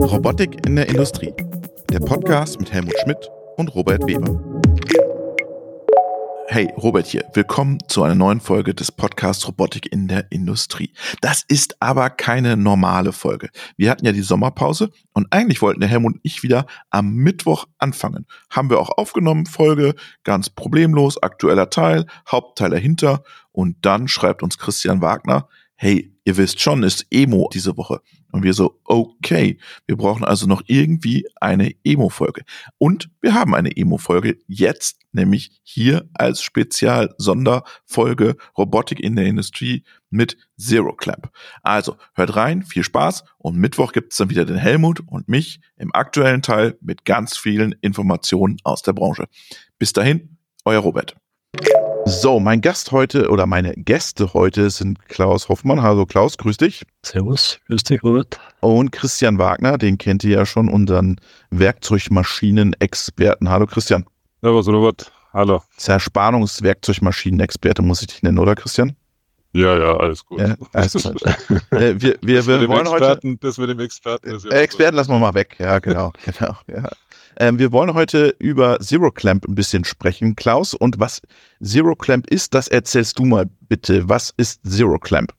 Robotik in der Industrie. Der Podcast mit Helmut Schmidt und Robert Weber. Hey, Robert hier. Willkommen zu einer neuen Folge des Podcasts Robotik in der Industrie. Das ist aber keine normale Folge. Wir hatten ja die Sommerpause und eigentlich wollten der Helmut und ich wieder am Mittwoch anfangen. Haben wir auch aufgenommen, Folge, ganz problemlos, aktueller Teil, Hauptteil dahinter und dann schreibt uns Christian Wagner, hey, ihr wisst schon, ist Emo diese Woche. Und wir so, okay, wir brauchen also noch irgendwie eine Emo-Folge. Und wir haben eine Emo-Folge jetzt, nämlich hier als Spezial-Sonderfolge Robotik in der Industrie mit Zero Clamp. Also hört rein, viel Spaß und Mittwoch gibt's dann wieder den Helmut und mich im aktuellen Teil mit ganz vielen Informationen aus der Branche. Bis dahin, euer Robert. So, mein Gast heute oder meine Gäste heute sind Klaus Hoffmann. Hallo Klaus, grüß dich. Servus, grüß dich Robert. Und Christian Wagner, den kennt ihr ja schon, unseren Werkzeugmaschinen-Experten. Hallo Christian. Servus Robert, hallo. Zerspannungswerkzeugmaschinen-Experte muss ich dich nennen, oder Christian? Ja, ja, alles gut. Ja, alles gut. äh, wir wir, wir wollen Experten, heute. Das mit dem Experten. Ist ja äh, Experten lassen wir mal weg. Ja, genau. genau ja. Ähm, wir wollen heute über Zero Clamp ein bisschen sprechen, Klaus. Und was Zero Clamp ist, das erzählst du mal bitte. Was ist Zero Clamp?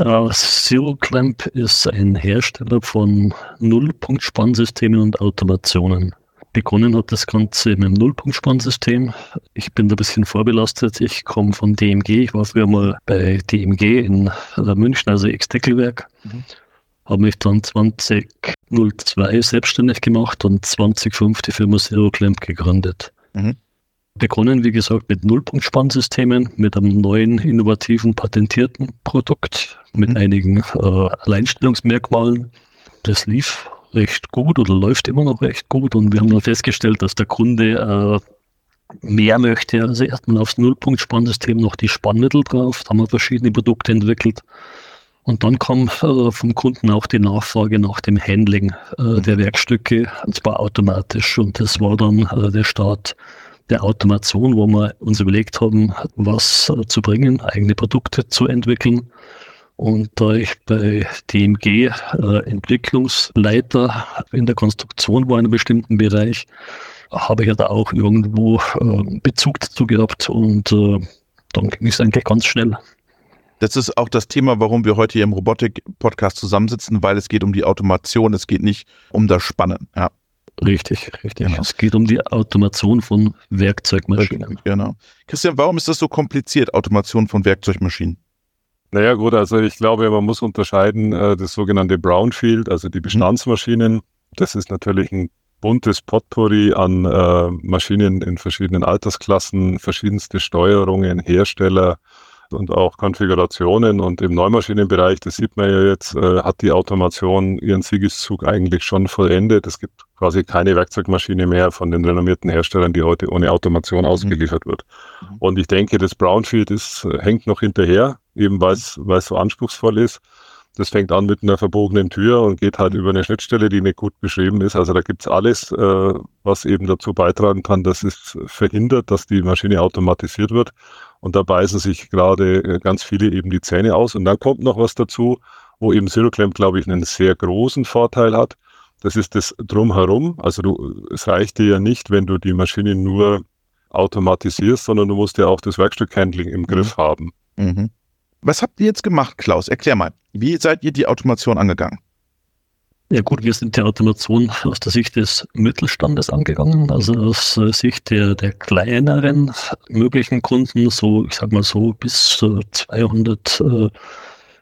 Uh, Zero Clamp ist ein Hersteller von Nullpunktspannsystemen und Automationen. Begonnen hat das Ganze mit dem Nullpunktspannsystem. Ich bin da ein bisschen vorbelastet. Ich komme von DMG. Ich war früher mal bei DMG in München, also Ex-Deckelwerk. Mhm habe mich dann 2002 selbstständig gemacht und 2005 die Firma Zero Clamp gegründet. Mhm. Begonnen, wie gesagt, mit Nullpunktspannsystemen, mit einem neuen, innovativen, patentierten Produkt, mit mhm. einigen äh, Alleinstellungsmerkmalen. Das lief recht gut oder läuft immer noch recht gut und wir haben dann festgestellt, dass der Kunde äh, mehr möchte. Also erstmal aufs Nullpunktspannsystem noch die Spannmittel drauf. Da haben wir verschiedene Produkte entwickelt. Und dann kam äh, vom Kunden auch die Nachfrage nach dem Handling äh, mhm. der Werkstücke, und zwar automatisch. Und das war dann äh, der Start der Automation, wo wir uns überlegt haben, was äh, zu bringen, eigene Produkte zu entwickeln. Und da ich bei DMG äh, Entwicklungsleiter in der Konstruktion war in einem bestimmten Bereich, habe ich ja da auch irgendwo äh, Bezug dazu gehabt und dann ging es eigentlich ganz schnell. Das ist auch das Thema, warum wir heute hier im Robotik-Podcast zusammensitzen, weil es geht um die Automation, es geht nicht um das Spannen. Ja. Richtig, richtig. Genau. Es geht um die Automation von Werkzeugmaschinen. Genau. Christian, warum ist das so kompliziert, Automation von Werkzeugmaschinen? Naja, gut, also ich glaube, man muss unterscheiden äh, das sogenannte Brownfield, also die mhm. Bestandsmaschinen. Das ist natürlich ein buntes Potpourri an äh, Maschinen in verschiedenen Altersklassen, verschiedenste Steuerungen, Hersteller, und auch Konfigurationen. Und im Neumaschinenbereich, das sieht man ja jetzt, äh, hat die Automation ihren Siegeszug eigentlich schon vollendet. Es gibt quasi keine Werkzeugmaschine mehr von den renommierten Herstellern, die heute ohne Automation mhm. ausgeliefert wird. Mhm. Und ich denke, das Brownfield ist, äh, hängt noch hinterher, eben weil es so anspruchsvoll ist. Das fängt an mit einer verbogenen Tür und geht halt mhm. über eine Schnittstelle, die nicht gut beschrieben ist. Also da gibt's alles, äh, was eben dazu beitragen kann, dass es verhindert, dass die Maschine automatisiert wird. Und da beißen sich gerade äh, ganz viele eben die Zähne aus. Und dann kommt noch was dazu, wo eben Zero Clamp, glaube ich, einen sehr großen Vorteil hat. Das ist das Drumherum. Also du, es reicht dir ja nicht, wenn du die Maschine nur automatisierst, sondern du musst ja auch das Werkstückhandling im Griff mhm. haben. Mhm. Was habt ihr jetzt gemacht, Klaus? Erklär mal. Wie seid ihr die Automation angegangen? Ja gut, wir sind die Automation aus der Sicht des Mittelstandes angegangen, also aus Sicht der, der kleineren möglichen Kunden, so ich sag mal so bis 200 äh,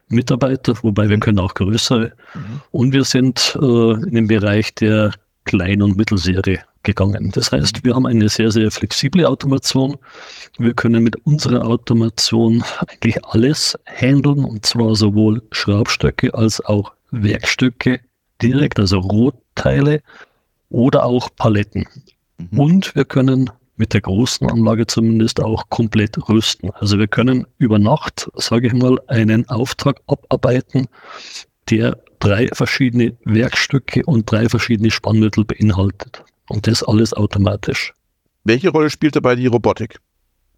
Mitarbeiter, wobei wir können auch größere. Mhm. Und wir sind äh, in den Bereich der Klein- und Mittelserie gegangen. Das heißt, wir haben eine sehr, sehr flexible Automation. Wir können mit unserer Automation eigentlich alles handeln, und zwar sowohl Schraubstöcke als auch Werkstücke direkt, also Rotteile oder auch Paletten. Mhm. Und wir können mit der großen Anlage zumindest auch komplett rüsten. Also wir können über Nacht, sage ich mal, einen Auftrag abarbeiten, der drei verschiedene Werkstücke und drei verschiedene Spannmittel beinhaltet. Und das alles automatisch. Welche Rolle spielt dabei die Robotik?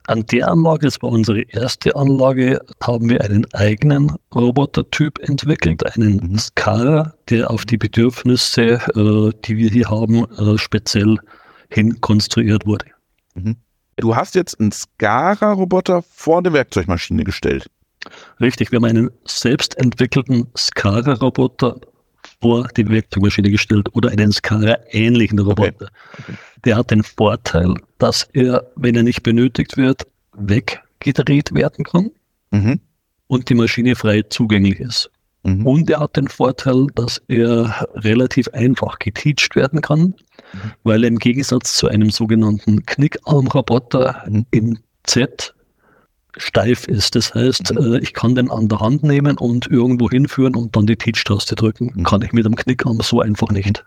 An der Anlage, das war unsere erste Anlage, haben wir einen eigenen Robotertyp entwickelt, einen mhm. Skara, der auf die Bedürfnisse, äh, die wir hier haben, äh, speziell hin konstruiert wurde. Mhm. Du hast jetzt einen Skara-Roboter vor der Werkzeugmaschine gestellt. Richtig, wir haben einen selbst entwickelten Skara-Roboter vor die Werkzeugmaschine gestellt oder einen Skara-ähnlichen Roboter. Okay. Okay. Der hat den Vorteil, dass er, wenn er nicht benötigt wird, weggedreht werden kann mhm. und die Maschine frei zugänglich ist. Mhm. Und er hat den Vorteil, dass er relativ einfach geteacht werden kann, mhm. weil er im Gegensatz zu einem sogenannten Knickarmroboter mhm. in Z steif ist. Das heißt, mhm. äh, ich kann den an der Hand nehmen und irgendwo hinführen und dann die Teach-Taste drücken. Mhm. Kann ich mit dem Knickarm so einfach nicht.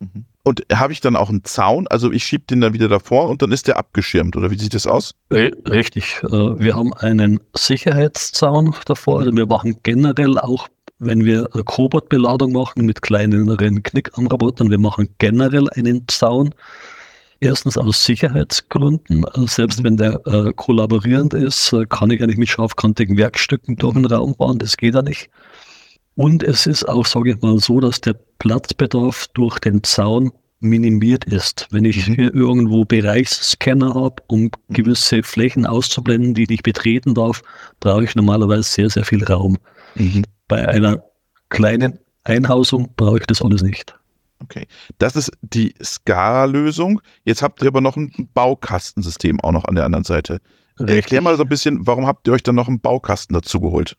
Mhm. Und habe ich dann auch einen Zaun? Also ich schiebe den dann wieder davor und dann ist der abgeschirmt, oder wie sieht das aus? Richtig. Äh, wir haben einen Sicherheitszaun davor. Also wir machen generell auch, wenn wir Cobot-Beladung machen mit kleineren Knickarmrobotern, wir machen generell einen Zaun Erstens aus Sicherheitsgründen. Also selbst wenn der äh, kollaborierend ist, äh, kann ich ja nicht mit scharfkantigen Werkstücken durch den Raum fahren. Das geht ja nicht. Und es ist auch, sage ich mal, so, dass der Platzbedarf durch den Zaun minimiert ist. Wenn ich mhm. hier irgendwo Bereichsscanner habe, um gewisse Flächen auszublenden, die ich betreten darf, brauche ich normalerweise sehr, sehr viel Raum. Mhm. Bei einer kleinen Einhausung brauche ich das alles nicht. Okay, das ist die SCARA-Lösung. Jetzt habt ihr aber noch ein Baukastensystem auch noch an der anderen Seite. Richtig. Erklär mal so ein bisschen, warum habt ihr euch dann noch einen Baukasten dazu geholt?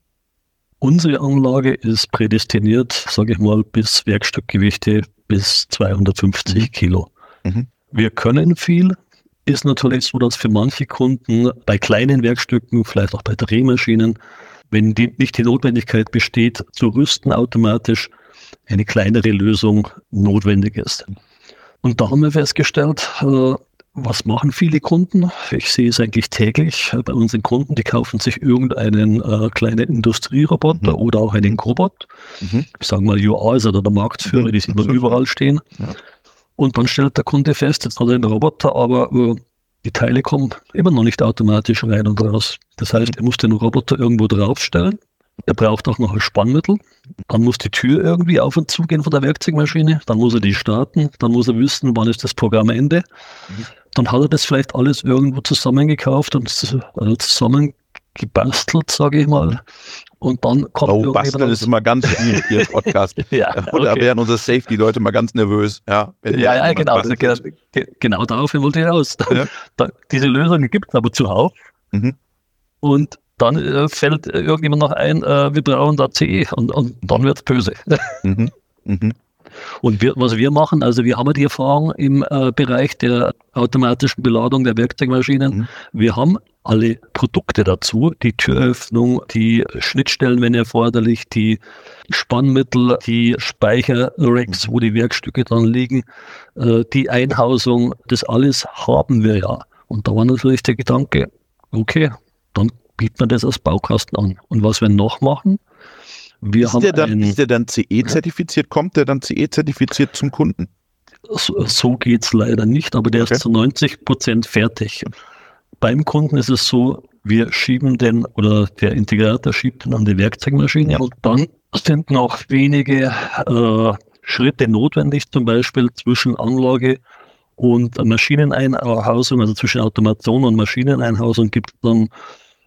Unsere Anlage ist prädestiniert, sage ich mal, bis Werkstückgewichte bis 250 mhm. Kilo. Mhm. Wir können viel. Ist natürlich so, dass für manche Kunden bei kleinen Werkstücken, vielleicht auch bei Drehmaschinen, wenn die, nicht die Notwendigkeit besteht, zu rüsten automatisch, eine kleinere Lösung notwendig ist. Und da haben wir festgestellt, äh, was machen viele Kunden? Ich sehe es eigentlich täglich bei unseren Kunden, die kaufen sich irgendeinen äh, kleinen Industrieroboter mhm. oder auch einen Cobot. Mhm. Ich sage mal, UA ist oder der Marktführer, mhm. die sieht man überall stehen. Ja. Und dann stellt der Kunde fest, jetzt hat er einen Roboter, aber äh, die Teile kommen immer noch nicht automatisch rein und raus. Das heißt, er muss den Roboter irgendwo draufstellen er braucht auch noch ein Spannmittel. Dann muss die Tür irgendwie auf und zu gehen von der Werkzeugmaschine. Dann muss er die starten. Dann muss er wissen, wann ist das Programm Ende. Dann hat er das vielleicht alles irgendwo zusammengekauft und also zusammengebastelt, sage ich mal. Und dann kommt Oh, basteln ist immer ganz viel hier im Podcast. ja, okay. Da werden unsere Safety-Leute immer ganz nervös. Ja, ja, ja genau. Genau, genau darauf wollte ich raus. Ja. Diese Lösungen gibt es aber zuhauf. Mhm. Und dann äh, fällt irgendjemand noch ein, äh, wir brauchen da CE und, und dann wird es böse. Mhm. Mhm. Und wir, was wir machen, also wir haben die Erfahrung im äh, Bereich der automatischen Beladung der Werkzeugmaschinen. Mhm. Wir haben alle Produkte dazu, die Türöffnung, die Schnittstellen, wenn erforderlich, die Spannmittel, die Speicherracks, wo die Werkstücke dann liegen, äh, die Einhausung, das alles haben wir ja. Und da war natürlich der Gedanke, okay, dann bietet man das als Baukasten an. Und was wir noch machen, wir ist haben der dann, einen, ist der dann CE-zertifiziert? Kommt der dann CE-zertifiziert zum Kunden? So, so geht es leider nicht, aber der okay. ist zu 90 Prozent fertig. Beim Kunden ist es so, wir schieben den oder der Integrator schiebt den an die Werkzeugmaschine und dann sind noch wenige äh, Schritte notwendig, zum Beispiel zwischen Anlage und Maschineneinhausung, also zwischen Automation und Maschineneinhausung gibt es dann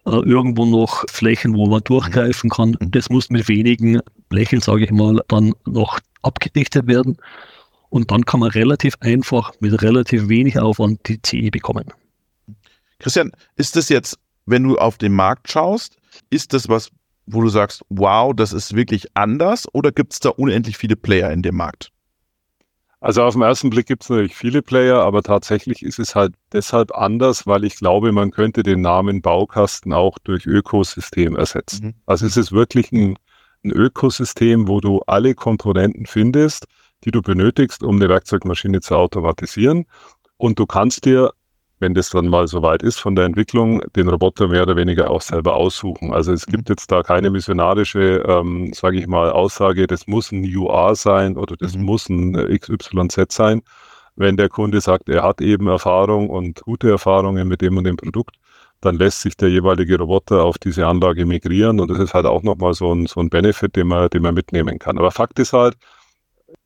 irgendwo noch Flächen, wo man durchgreifen kann. Mhm. Das muss mit wenigen Blechen, sage ich mal, dann noch abgedichtet werden. Und dann kann man relativ einfach mit relativ wenig Aufwand die CE bekommen. Christian, ist das jetzt, wenn du auf den Markt schaust, ist das was, wo du sagst, wow, das ist wirklich anders oder gibt es da unendlich viele Player in dem Markt? Also auf den ersten Blick gibt es natürlich viele Player, aber tatsächlich ist es halt deshalb anders, weil ich glaube, man könnte den Namen Baukasten auch durch Ökosystem ersetzen. Mhm. Also es ist wirklich ein, ein Ökosystem, wo du alle Komponenten findest, die du benötigst, um eine Werkzeugmaschine zu automatisieren. Und du kannst dir wenn das dann mal soweit ist von der Entwicklung, den Roboter mehr oder weniger auch selber aussuchen. Also es gibt mhm. jetzt da keine missionarische, ähm, sage ich mal, Aussage, das muss ein UR sein oder das mhm. muss ein XYZ sein. Wenn der Kunde sagt, er hat eben Erfahrung und gute Erfahrungen mit dem und dem Produkt, dann lässt sich der jeweilige Roboter auf diese Anlage migrieren und das ist halt auch nochmal so ein, so ein Benefit, den man, den man mitnehmen kann. Aber Fakt ist halt,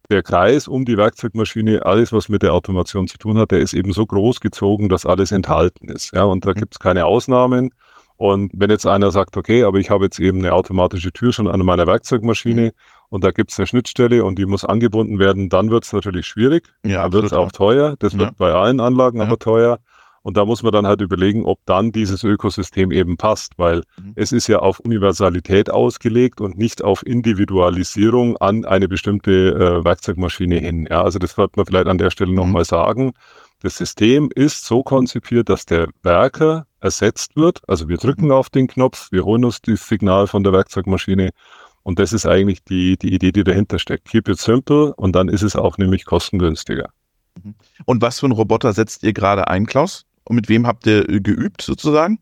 der Kreis um die Werkzeugmaschine, alles, was mit der Automation zu tun hat, der ist eben so groß gezogen, dass alles enthalten ist. Ja, und da mhm. gibt es keine Ausnahmen. Und wenn jetzt einer sagt, okay, aber ich habe jetzt eben eine automatische Tür schon an meiner Werkzeugmaschine mhm. und da gibt es eine Schnittstelle und die muss angebunden werden, dann wird es natürlich schwierig. Ja, wird es auch teuer. Das ja. wird bei allen Anlagen ja. aber teuer. Und da muss man dann halt überlegen, ob dann dieses Ökosystem eben passt, weil mhm. es ist ja auf Universalität ausgelegt und nicht auf Individualisierung an eine bestimmte äh, Werkzeugmaschine hin. Ja, also das sollte man vielleicht an der Stelle mhm. nochmal sagen. Das System ist so konzipiert, dass der Werker ersetzt wird. Also wir drücken mhm. auf den Knopf, wir holen uns das Signal von der Werkzeugmaschine und das ist eigentlich die, die Idee, die dahinter steckt. Keep it simple und dann ist es auch nämlich kostengünstiger. Mhm. Und was für einen Roboter setzt ihr gerade ein, Klaus? Und mit wem habt ihr äh, geübt sozusagen?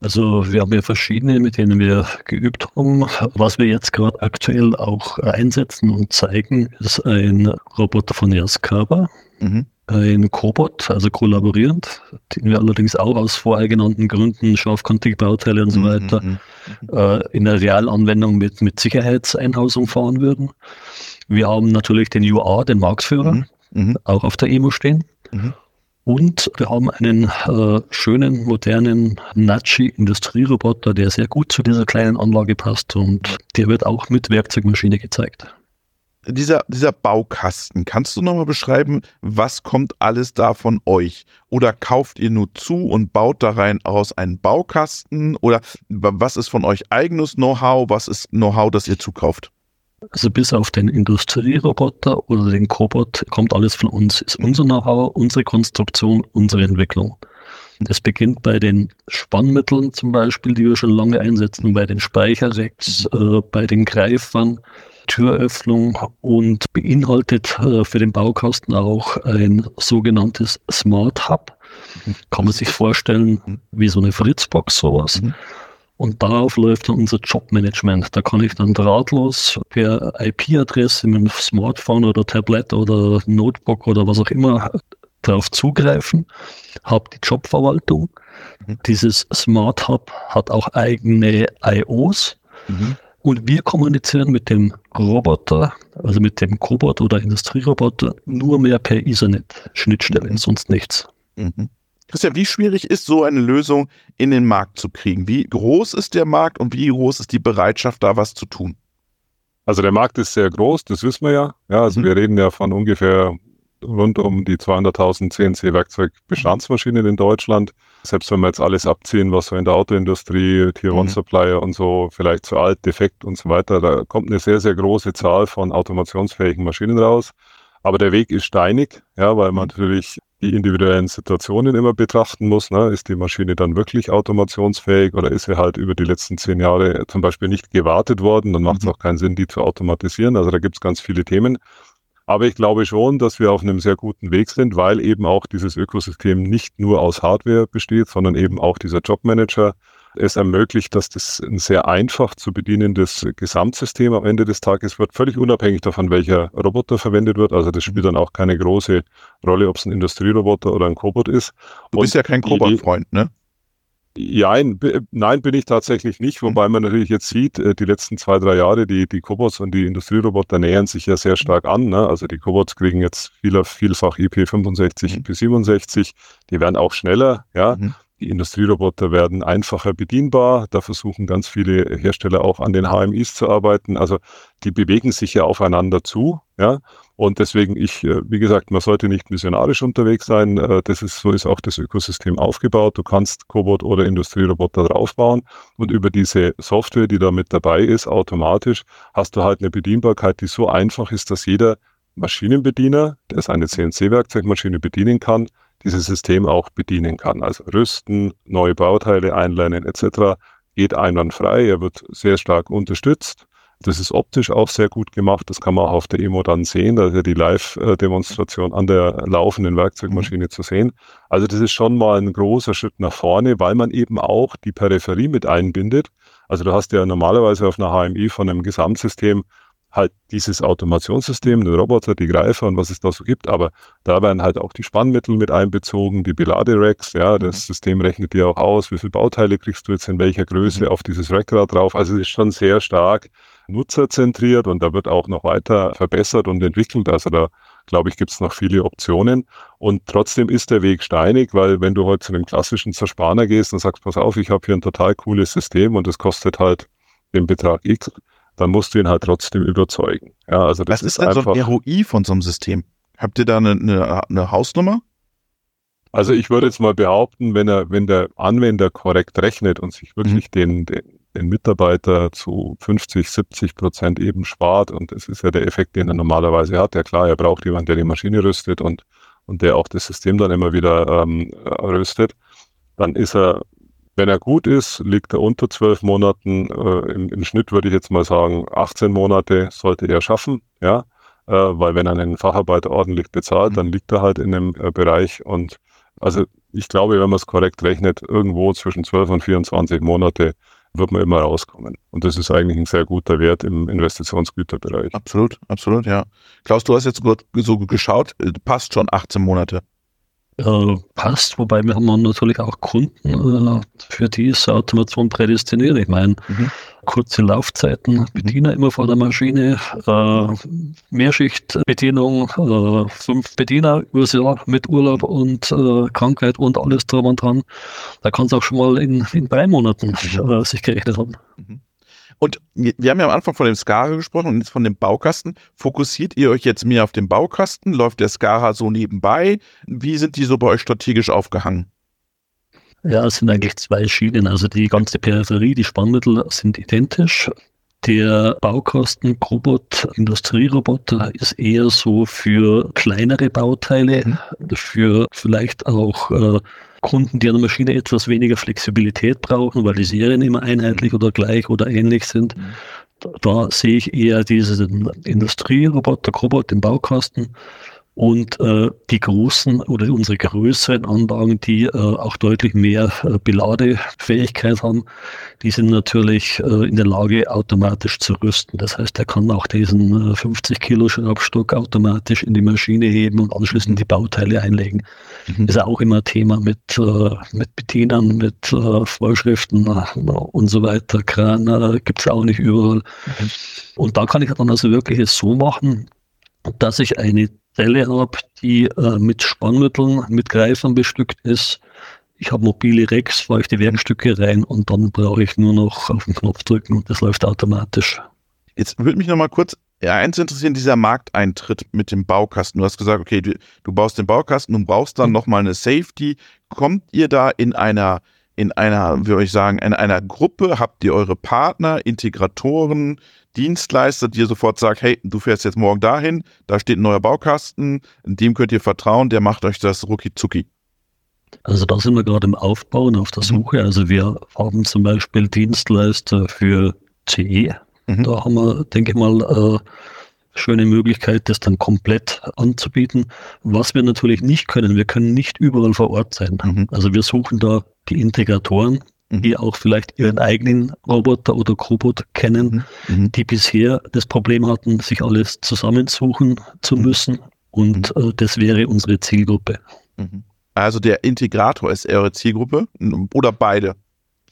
Also wir haben ja verschiedene, mit denen wir geübt haben. Was wir jetzt gerade aktuell auch einsetzen und zeigen, ist ein Roboter von Yaskawa, mhm. ein Cobot, also kollaborierend, den wir allerdings auch aus vorher genannten Gründen, scharfkantige Bauteile und so mhm, weiter, mhm, mhm. äh, in der Realanwendung mit, mit Sicherheitseinhausung fahren würden. Wir haben natürlich den UA, den Marktführer, mhm, mhm. auch auf der Emo stehen. Und wir haben einen äh, schönen, modernen Nachi-Industrieroboter, der sehr gut zu dieser kleinen Anlage passt und der wird auch mit Werkzeugmaschine gezeigt. Dieser, dieser Baukasten, kannst du nochmal beschreiben, was kommt alles da von euch? Oder kauft ihr nur zu und baut da rein aus einen Baukasten? Oder was ist von euch eigenes Know-how? Was ist Know-how, das ihr zukauft? Also bis auf den Industrieroboter oder den Cobot kommt alles von uns. Ist unser Know-how, unsere Konstruktion, unsere Entwicklung. Das beginnt bei den Spannmitteln zum Beispiel, die wir schon lange einsetzen, bei den Speicherracks, äh, bei den Greifern, Türöffnung und beinhaltet äh, für den Baukasten auch ein sogenanntes Smart Hub. Kann man sich vorstellen, wie so eine Fritzbox sowas. Mhm. Und darauf läuft dann unser Jobmanagement. Da kann ich dann drahtlos per IP-Adresse mit dem Smartphone oder Tablet oder Notebook oder was auch immer darauf zugreifen, habe die Jobverwaltung. Mhm. Dieses Smart Hub hat auch eigene IOs. Mhm. Und wir kommunizieren mit dem Roboter, also mit dem Cobot oder Industrieroboter, nur mehr per Ethernet-Schnittstellen, mhm. sonst nichts. Christian, wie schwierig ist so eine Lösung in den Markt zu kriegen? Wie groß ist der Markt und wie groß ist die Bereitschaft, da was zu tun? Also der Markt ist sehr groß, das wissen wir ja. Ja, also mhm. wir reden ja von ungefähr rund um die 200.000 CNC-Werkzeugbestandsmaschinen in Deutschland. Selbst wenn wir jetzt alles abziehen, was so in der Autoindustrie, Tier One mhm. Supplier und so, vielleicht zu alt, defekt und so weiter, da kommt eine sehr, sehr große Zahl von automationsfähigen Maschinen raus. Aber der Weg ist steinig, ja, weil man mhm. natürlich die individuellen Situationen immer betrachten muss. Ne? Ist die Maschine dann wirklich automationsfähig oder ist sie halt über die letzten zehn Jahre zum Beispiel nicht gewartet worden? Dann macht es mhm. auch keinen Sinn, die zu automatisieren. Also da gibt es ganz viele Themen. Aber ich glaube schon, dass wir auf einem sehr guten Weg sind, weil eben auch dieses Ökosystem nicht nur aus Hardware besteht, sondern eben auch dieser Jobmanager, es ermöglicht, dass das ein sehr einfach zu bedienendes Gesamtsystem am Ende des Tages wird, völlig unabhängig davon, welcher Roboter verwendet wird. Also das spielt dann auch keine große Rolle, ob es ein Industrieroboter oder ein Cobot ist. Du bist Und ja kein Cobot-Freund, ne? Ja, nein, bin ich tatsächlich nicht, mhm. wobei man natürlich jetzt sieht, äh, die letzten zwei, drei Jahre, die, die Cobots und die Industrieroboter nähern sich ja sehr stark an. Ne? Also die Cobots kriegen jetzt vieler, vielfach IP65, IP67, die werden auch schneller, ja. Mhm. Die Industrieroboter werden einfacher bedienbar. Da versuchen ganz viele Hersteller auch an den HMIs zu arbeiten. Also die bewegen sich ja aufeinander zu. Ja, und deswegen ich, äh, wie gesagt, man sollte nicht missionarisch unterwegs sein. Äh, das ist, so ist auch das Ökosystem aufgebaut. Du kannst Cobot oder Industrieroboter draufbauen und über diese Software, die da mit dabei ist, automatisch hast du halt eine Bedienbarkeit, die so einfach ist, dass jeder Maschinenbediener, der seine CNC-Werkzeugmaschine bedienen kann, dieses System auch bedienen kann. Also rüsten, neue Bauteile einlernen etc. geht einwandfrei. Er wird sehr stark unterstützt. Das ist optisch auch sehr gut gemacht. Das kann man auch auf der Emo dann sehen. Da ist ja die Live-Demonstration an der laufenden Werkzeugmaschine mhm. zu sehen. Also das ist schon mal ein großer Schritt nach vorne, weil man eben auch die Peripherie mit einbindet. Also du hast ja normalerweise auf einer HMI von einem Gesamtsystem halt dieses Automationssystem, den Roboter, die Greifer und was es da so gibt, aber da werden halt auch die Spannmittel mit einbezogen, die Beladeracks, ja, das mhm. System rechnet dir auch aus, wie viele Bauteile kriegst du jetzt in welcher Größe mhm. auf dieses Rackrad drauf. Also es ist schon sehr stark nutzerzentriert und da wird auch noch weiter verbessert und entwickelt. Also da glaube ich, gibt es noch viele Optionen. Und trotzdem ist der Weg steinig, weil wenn du heute zu einem klassischen Zerspaner gehst und sagst, pass auf, ich habe hier ein total cooles System und es kostet halt den Betrag X, dann musst du ihn halt trotzdem überzeugen. Ja, also das Was ist, ist denn so ein ROI von so einem System? Habt ihr da eine, eine, eine Hausnummer? Also ich würde jetzt mal behaupten, wenn er, wenn der Anwender korrekt rechnet und sich wirklich mhm. den, den, den Mitarbeiter zu 50, 70 Prozent eben spart, und das ist ja der Effekt, den er normalerweise hat. Ja klar, er braucht jemanden, der die Maschine rüstet und, und der auch das System dann immer wieder ähm, rüstet, dann ist er wenn er gut ist, liegt er unter zwölf Monaten. Äh, im, im, Schnitt würde ich jetzt mal sagen, 18 Monate sollte er schaffen, ja, äh, weil wenn er einen Facharbeiter ordentlich bezahlt, mhm. dann liegt er halt in dem äh, Bereich. Und also ich glaube, wenn man es korrekt rechnet, irgendwo zwischen 12 und 24 Monate wird man immer rauskommen. Und das ist eigentlich ein sehr guter Wert im Investitionsgüterbereich. Absolut, absolut, ja. Klaus, du hast jetzt so geschaut, äh, passt schon 18 Monate äh, passt, wobei wir haben natürlich auch Kunden, äh, für die ist Automation prädestiniert. Ich meine, mhm. kurze Laufzeiten. Bediener immer vor der Maschine, äh, Mehrschichtbedienung, äh, fünf Bediener übers Jahr mit Urlaub und äh, Krankheit und alles drum und dran. Da kann es auch schon mal in, in drei Monaten äh, sich gerechnet haben. Mhm. Und wir haben ja am Anfang von dem Skara gesprochen und jetzt von dem Baukasten. Fokussiert ihr euch jetzt mehr auf den Baukasten? Läuft der Skara so nebenbei? Wie sind die so bei euch strategisch aufgehangen? Ja, es sind eigentlich zwei Schienen. Also die ganze Peripherie, die Spannmittel sind identisch. Der Baukasten Robot, Industrieroboter ist eher so für kleinere Bauteile, mhm. für vielleicht auch äh, Kunden, die an der Maschine etwas weniger Flexibilität brauchen, weil die Serien immer einheitlich oder gleich oder ähnlich sind. Mhm. Da, sehe ich eher diesen Industrieroboter, Robot im Baukasten und äh, die großen oder unsere größeren Anlagen, die äh, auch deutlich mehr äh, Beladefähigkeit haben, die sind natürlich äh, in der Lage, automatisch zu rüsten. Das heißt, er kann auch diesen 50 äh, Kilo Schraubstock automatisch in die Maschine heben und anschließend die Bauteile einlegen. Mhm. Ist auch immer Thema mit, äh, mit Bedienern, mit äh, Vorschriften äh, und so weiter. Kran äh, gibt es auch nicht überall. Mhm. Und da kann ich dann also wirklich es so machen, dass ich eine Zelle habe, die äh, mit Spannmitteln, mit Greifern bestückt ist. Ich habe mobile Racks, fahre ich die Werkstücke rein und dann brauche ich nur noch auf den Knopf drücken und das läuft automatisch. Jetzt würde mich noch mal kurz ja, eins interessieren, dieser Markteintritt mit dem Baukasten. Du hast gesagt, okay, du, du baust den Baukasten und brauchst dann mhm. nochmal eine Safety. Kommt ihr da in einer in einer, wie würde ich sagen, in einer Gruppe habt ihr eure Partner, Integratoren, Dienstleister, die ihr sofort sagt, hey, du fährst jetzt morgen dahin, da steht ein neuer Baukasten, dem könnt ihr vertrauen, der macht euch das rucki zucki. Also da sind wir gerade im Aufbau und auf der mhm. Suche. Also wir haben zum Beispiel Dienstleister für CE. Mhm. Da haben wir, denke ich mal, äh, schöne Möglichkeit, das dann komplett anzubieten. Was wir natürlich nicht können, wir können nicht überall vor Ort sein. Mhm. Also wir suchen da die Integratoren, mhm. die auch vielleicht ihren eigenen Roboter oder Cobot kennen, mhm. mhm. die bisher das Problem hatten, sich alles zusammensuchen zu mhm. müssen. Und äh, das wäre unsere Zielgruppe. Also der Integrator ist eure Zielgruppe oder beide?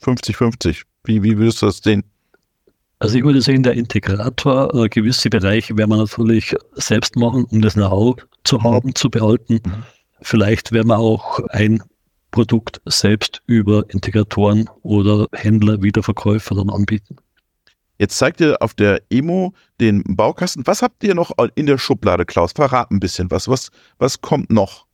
50-50. Wie, wie würdest du das sehen? Also ich würde sehen, der Integrator, äh, gewisse Bereiche werden wir natürlich selbst machen, um das Know-how zu haben, zu behalten. Vielleicht werden wir auch ein Produkt selbst über Integratoren oder Händler, Wiederverkäufer dann anbieten. Jetzt zeigt ihr auf der Emo den Baukasten. Was habt ihr noch in der Schublade, Klaus? Verrat ein bisschen was. Was, was kommt noch?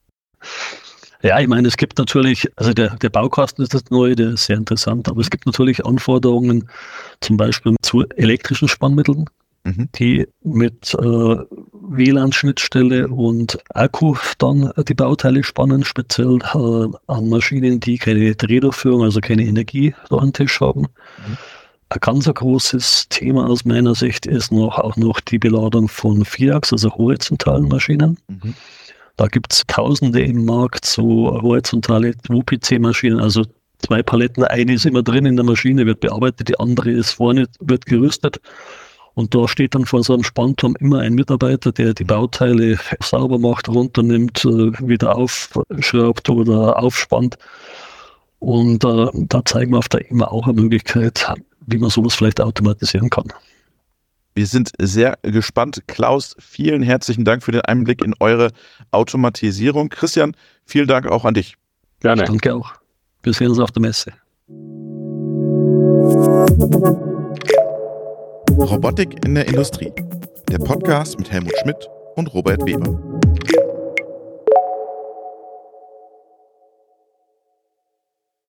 Ja, ich meine, es gibt natürlich, also der, der Baukasten ist das Neue, der ist sehr interessant, aber es gibt natürlich Anforderungen zum Beispiel zu elektrischen Spannmitteln, mhm. die mit äh, WLAN-Schnittstelle und Akku dann die Bauteile spannen, speziell äh, an Maschinen, die keine Drehdurchführung, also keine Energie durch den Tisch haben. Mhm. Ein ganz großes Thema aus meiner Sicht ist noch auch noch die Beladung von Vierachs, also horizontalen Maschinen. Mhm. Da gibt es Tausende im Markt, so horizontale UPC-Maschinen, also zwei Paletten. Eine ist immer drin in der Maschine, wird bearbeitet, die andere ist vorne, wird gerüstet. Und da steht dann vor so einem Spannturm immer ein Mitarbeiter, der die Bauteile sauber macht, runternimmt, äh, wieder aufschraubt oder aufspannt. Und äh, da zeigen wir auf der EMA auch eine Möglichkeit, wie man sowas vielleicht automatisieren kann. Wir sind sehr gespannt. Klaus, vielen herzlichen Dank für den Einblick in eure Automatisierung. Christian, vielen Dank auch an dich. Gerne. Danke auch. Wir sehen uns auf der Messe. Robotik in der Industrie. Der Podcast mit Helmut Schmidt und Robert Weber.